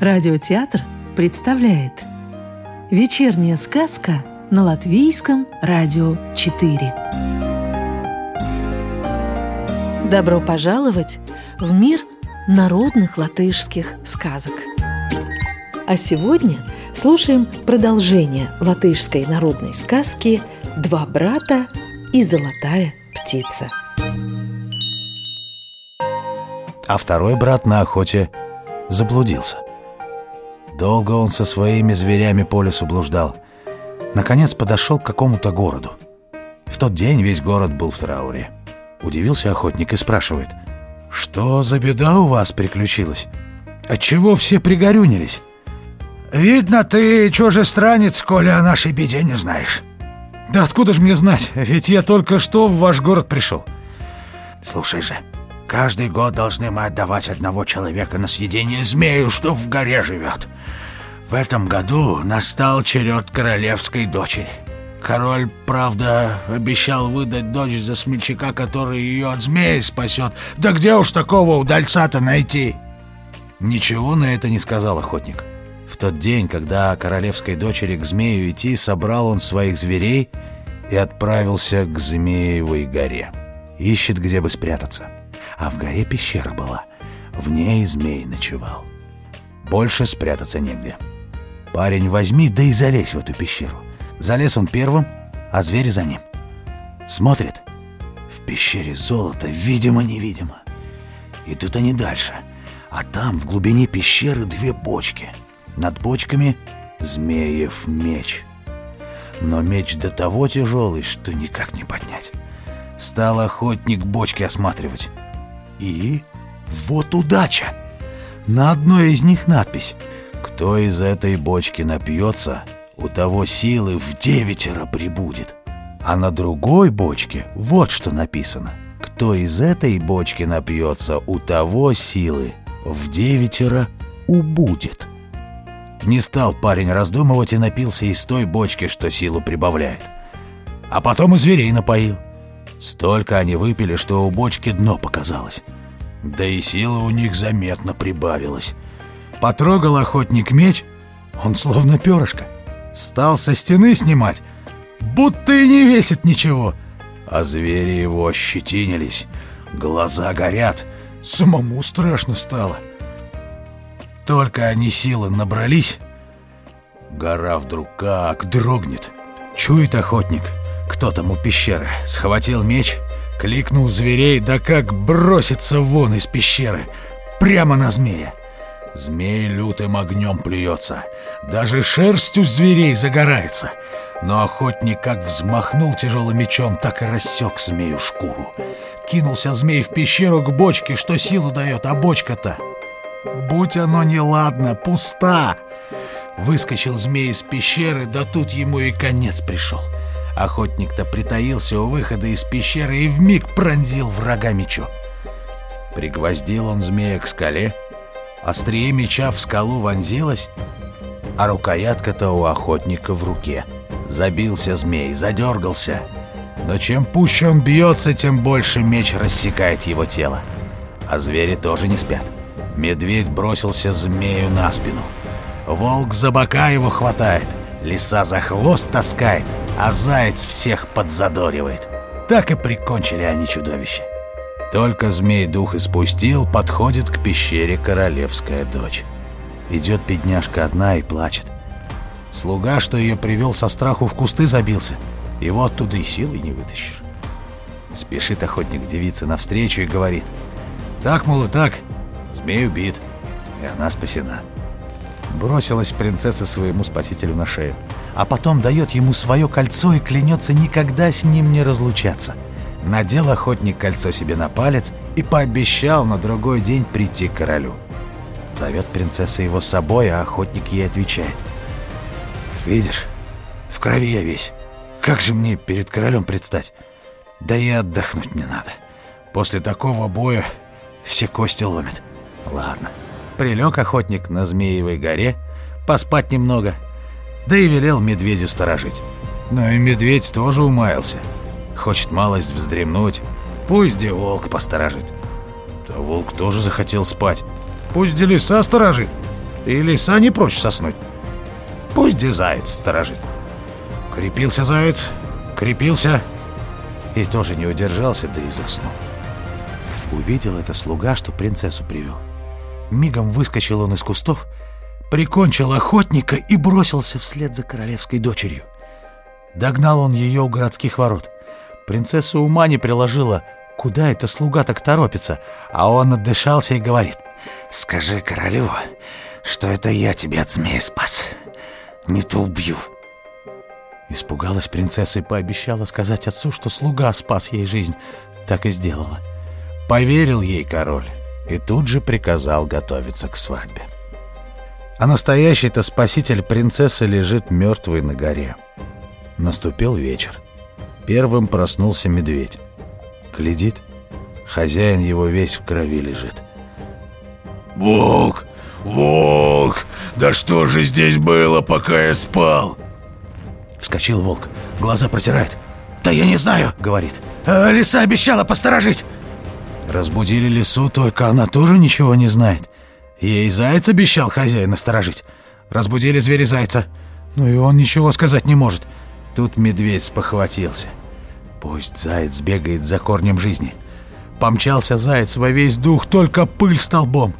Радиотеатр представляет Вечерняя сказка на Латвийском радио 4 Добро пожаловать в мир народных латышских сказок. А сегодня слушаем продолжение латышской народной сказки «Два брата и золотая птица» А второй брат на охоте заблудился – Долго он со своими зверями по лесу блуждал. Наконец подошел к какому-то городу. В тот день весь город был в трауре. Удивился охотник и спрашивает, «Что за беда у вас приключилась? Отчего все пригорюнились?» «Видно, ты чужестранец, коли о нашей беде не знаешь». «Да откуда же мне знать? Ведь я только что в ваш город пришел». «Слушай же, каждый год должны мы отдавать одного человека на съедение змею, что в горе живет. В этом году настал черед королевской дочери. Король, правда, обещал выдать дочь за смельчака, который ее от змеи спасет. Да где уж такого удальца-то найти? Ничего на это не сказал охотник. В тот день, когда королевской дочери к змею идти, собрал он своих зверей и отправился к Змеевой горе. Ищет, где бы спрятаться. А в горе пещера была. В ней змей ночевал. Больше спрятаться негде. Парень, возьми, да и залезь в эту пещеру. Залез он первым, а звери за ним. Смотрит. В пещере золото, видимо-невидимо. Идут они дальше. А там, в глубине пещеры, две бочки. Над бочками змеев меч. Но меч до того тяжелый, что никак не поднять. Стал охотник бочки осматривать. И вот удача! На одной из них надпись кто из этой бочки напьется, у того силы в девятеро прибудет. А на другой бочке вот что написано. Кто из этой бочки напьется, у того силы в девятеро убудет. Не стал парень раздумывать и напился из той бочки, что силу прибавляет. А потом и зверей напоил. Столько они выпили, что у бочки дно показалось. Да и сила у них заметно прибавилась. Потрогал охотник меч, он словно перышко. Стал со стены снимать, будто и не весит ничего. А звери его ощетинились, глаза горят, самому страшно стало. Только они силы набрались, гора вдруг как дрогнет. Чует охотник, кто там у пещеры, схватил меч, кликнул зверей, да как бросится вон из пещеры, прямо на змея. Змей лютым огнем плюется, даже шерстью зверей загорается. Но охотник как взмахнул тяжелым мечом, так и рассек змею шкуру. Кинулся змей в пещеру к бочке, что силу дает, а бочка-то... Будь оно неладно, пуста! Выскочил змей из пещеры, да тут ему и конец пришел. Охотник-то притаился у выхода из пещеры и вмиг пронзил врага мечом. Пригвоздил он змея к скале, Острие меча в скалу вонзилось, а рукоятка-то у охотника в руке. Забился змей, задергался. Но чем пуще он бьется, тем больше меч рассекает его тело. А звери тоже не спят. Медведь бросился змею на спину. Волк за бока его хватает, лиса за хвост таскает, а заяц всех подзадоривает. Так и прикончили они чудовище. Только змей дух испустил, подходит к пещере королевская дочь. Идет бедняжка одна и плачет. Слуга, что ее привел со страху в кусты забился. Его оттуда и силой не вытащишь. Спешит охотник девице навстречу и говорит. Так, мол, и так, змей убит, и она спасена. Бросилась принцесса своему спасителю на шею, а потом дает ему свое кольцо и клянется никогда с ним не разлучаться — Надел охотник кольцо себе на палец и пообещал на другой день прийти к королю. Зовет принцесса его с собой, а охотник ей отвечает. «Видишь, в крови я весь. Как же мне перед королем предстать? Да и отдохнуть мне надо. После такого боя все кости ломят. Ладно». Прилег охотник на Змеевой горе, поспать немного, да и велел медведю сторожить. Но и медведь тоже умаялся. Хочет малость вздремнуть. Пусть где волк посторожит. Да волк тоже захотел спать. Пусть где лиса сторожит. И лиса не прочь соснуть. Пусть где заяц сторожит. Крепился заяц, крепился и тоже не удержался, да и заснул. Увидел это слуга, что принцессу привел. Мигом выскочил он из кустов, прикончил охотника и бросился вслед за королевской дочерью. Догнал он ее у городских ворот. Принцесса ума не приложила, куда это слуга так торопится, а он отдышался и говорит. «Скажи королю, что это я тебя от змея спас. Не то убью». Испугалась принцесса и пообещала сказать отцу, что слуга спас ей жизнь. Так и сделала. Поверил ей король и тут же приказал готовиться к свадьбе. А настоящий-то спаситель принцессы лежит мертвый на горе. Наступил вечер. Первым проснулся медведь. Глядит, хозяин его весь в крови лежит. «Волк! Волк! Да что же здесь было, пока я спал?» Вскочил волк, глаза протирает. «Да я не знаю», — говорит. «А «Лиса обещала посторожить». Разбудили лису, только она тоже ничего не знает. Ей заяц обещал хозяин насторожить. Разбудили звери зайца. Ну и он ничего сказать не может. Тут медведь спохватился. Пусть заяц бегает за корнем жизни. Помчался заяц во весь дух, только пыль столбом.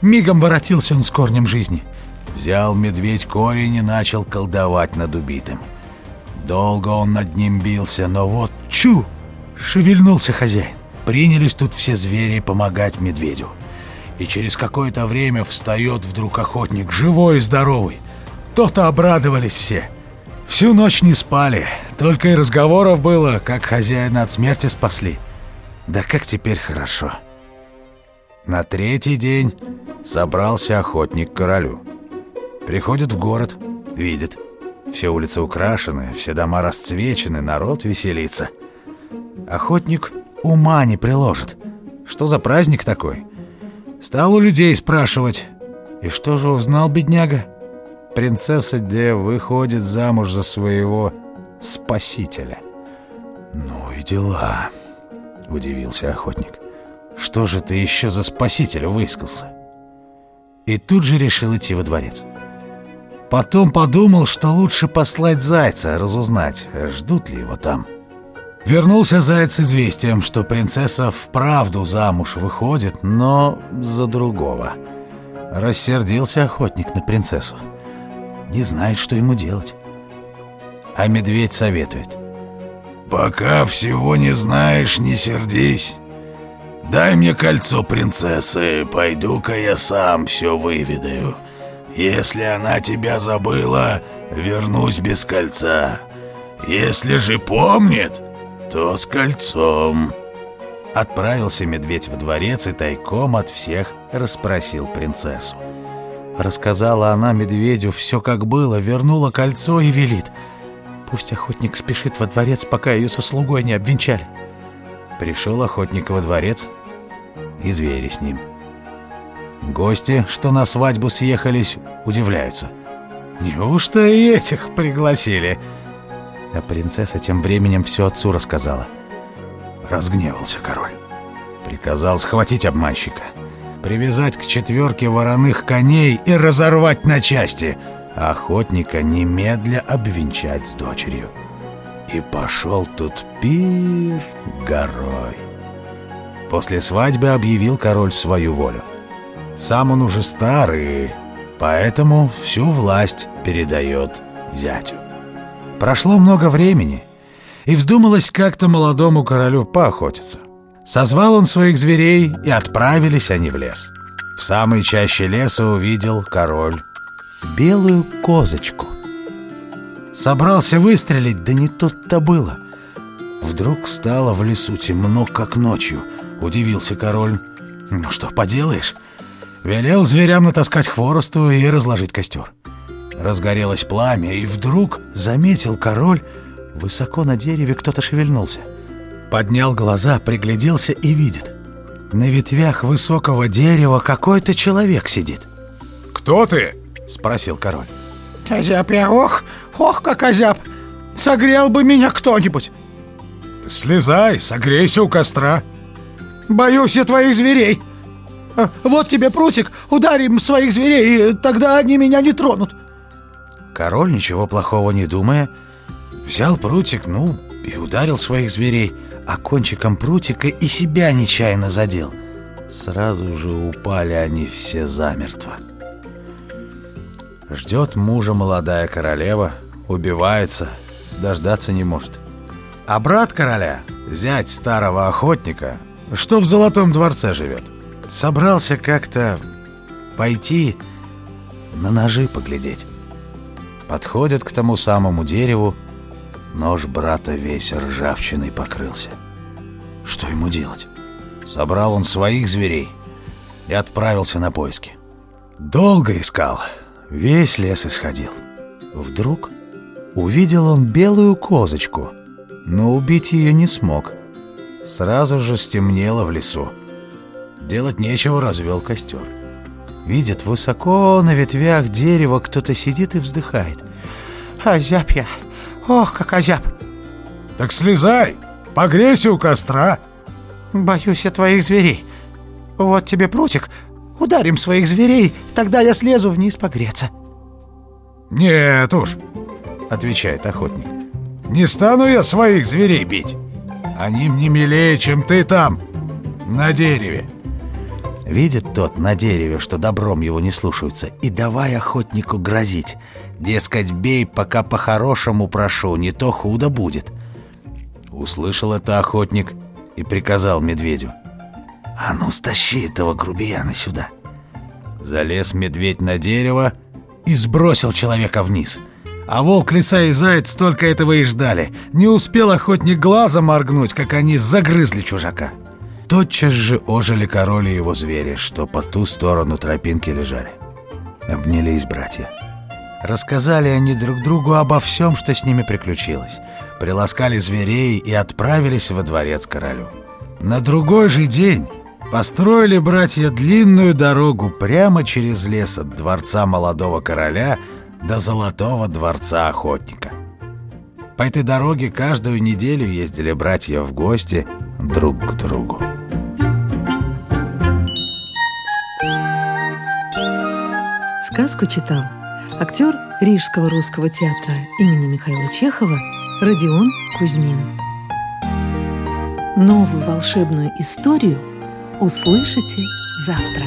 Мигом воротился он с корнем жизни. Взял медведь корень и начал колдовать над убитым. Долго он над ним бился, но вот чу! Шевельнулся хозяин. Принялись тут все звери помогать медведю. И через какое-то время встает вдруг охотник, живой и здоровый. То-то обрадовались все. Всю ночь не спали, только и разговоров было, как хозяина от смерти спасли. Да как теперь хорошо. На третий день собрался охотник к королю. Приходит в город, видит. Все улицы украшены, все дома расцвечены, народ веселится. Охотник ума не приложит. Что за праздник такой? Стал у людей спрашивать. И что же узнал бедняга? Принцесса Де выходит замуж за своего спасителя. «Ну и дела», — удивился охотник. «Что же ты еще за спасителя выискался?» И тут же решил идти во дворец. Потом подумал, что лучше послать зайца разузнать, ждут ли его там. Вернулся заяц с известием, что принцесса вправду замуж выходит, но за другого. Рассердился охотник на принцессу. Не знает, что ему делать. А медведь советует. «Пока всего не знаешь, не сердись. Дай мне кольцо принцессы, пойду-ка я сам все выведаю. Если она тебя забыла, вернусь без кольца. Если же помнит, то с кольцом». Отправился медведь в дворец и тайком от всех расспросил принцессу. Рассказала она медведю все как было, вернула кольцо и велит. Пусть охотник спешит во дворец, пока ее со слугой не обвенчали. Пришел охотник во дворец и звери с ним. Гости, что на свадьбу съехались, удивляются. Неужто и этих пригласили? А принцесса тем временем все отцу рассказала. Разгневался король. Приказал схватить обманщика, привязать к четверке вороных коней и разорвать на части, а охотника немедля обвенчать с дочерью. И пошел тут пир горой. После свадьбы объявил король свою волю. Сам он уже старый, поэтому всю власть передает зятю. Прошло много времени, и вздумалось как-то молодому королю поохотиться. Созвал он своих зверей, и отправились они в лес. В самой чаще леса увидел король белую козочку. Собрался выстрелить, да не тут-то было. Вдруг стало в лесу темно, как ночью. Удивился король. Ну что поделаешь? Велел зверям натаскать хворосту и разложить костер. Разгорелось пламя, и вдруг заметил король, высоко на дереве кто-то шевельнулся. Поднял глаза, пригляделся и видит. На ветвях высокого дерева какой-то человек сидит. «Кто ты?» — спросил король. «Озяб я, ох, ох, как озяб! Согрел бы меня кто-нибудь. Слезай, согрейся у костра. Боюсь я твоих зверей. А, вот тебе прутик, ударим своих зверей, и тогда они меня не тронут. Король, ничего плохого не думая, взял прутик, ну, и ударил своих зверей, а кончиком прутика и себя нечаянно задел. Сразу же упали они все замертво. Ждет мужа молодая королева, убивается, дождаться не может. А брат короля, зять старого охотника, что в Золотом дворце живет, собрался как-то пойти на ножи поглядеть. Подходит к тому самому дереву, нож брата весь ржавчиной покрылся. Что ему делать? Собрал он своих зверей и отправился на поиски. Долго искал, весь лес исходил. Вдруг увидел он белую козочку, но убить ее не смог. Сразу же стемнело в лесу. Делать нечего, развел костер. Видит, высоко на ветвях дерева кто-то сидит и вздыхает. «Озяб я! Ох, как озяб!» «Так слезай! Погрейся у костра!» «Боюсь я твоих зверей. Вот тебе прутик. Ударим своих зверей, тогда я слезу вниз погреться». «Нет уж», — отвечает охотник. «Не стану я своих зверей бить. Они мне милее, чем ты там, на дереве». Видит тот на дереве, что добром его не слушаются, и давай охотнику грозить. Дескать, бей, пока по-хорошему прошу, не то худо будет. Услышал это охотник и приказал медведю. «А ну, стащи этого грубияна сюда!» Залез медведь на дерево и сбросил человека вниз. А волк, лиса и заяц только этого и ждали. Не успел охотник глазом моргнуть, как они загрызли чужака. Тотчас же ожили король и его звери, что по ту сторону тропинки лежали. Обнялись братья. Рассказали они друг другу обо всем, что с ними приключилось. Приласкали зверей и отправились во дворец королю. На другой же день построили братья длинную дорогу прямо через лес от дворца молодого короля до золотого дворца охотника. По этой дороге каждую неделю ездили братья в гости друг к другу. Сказку читал актер Рижского русского театра имени Михаила Чехова Родион Кузьмин. Новую волшебную историю услышите завтра.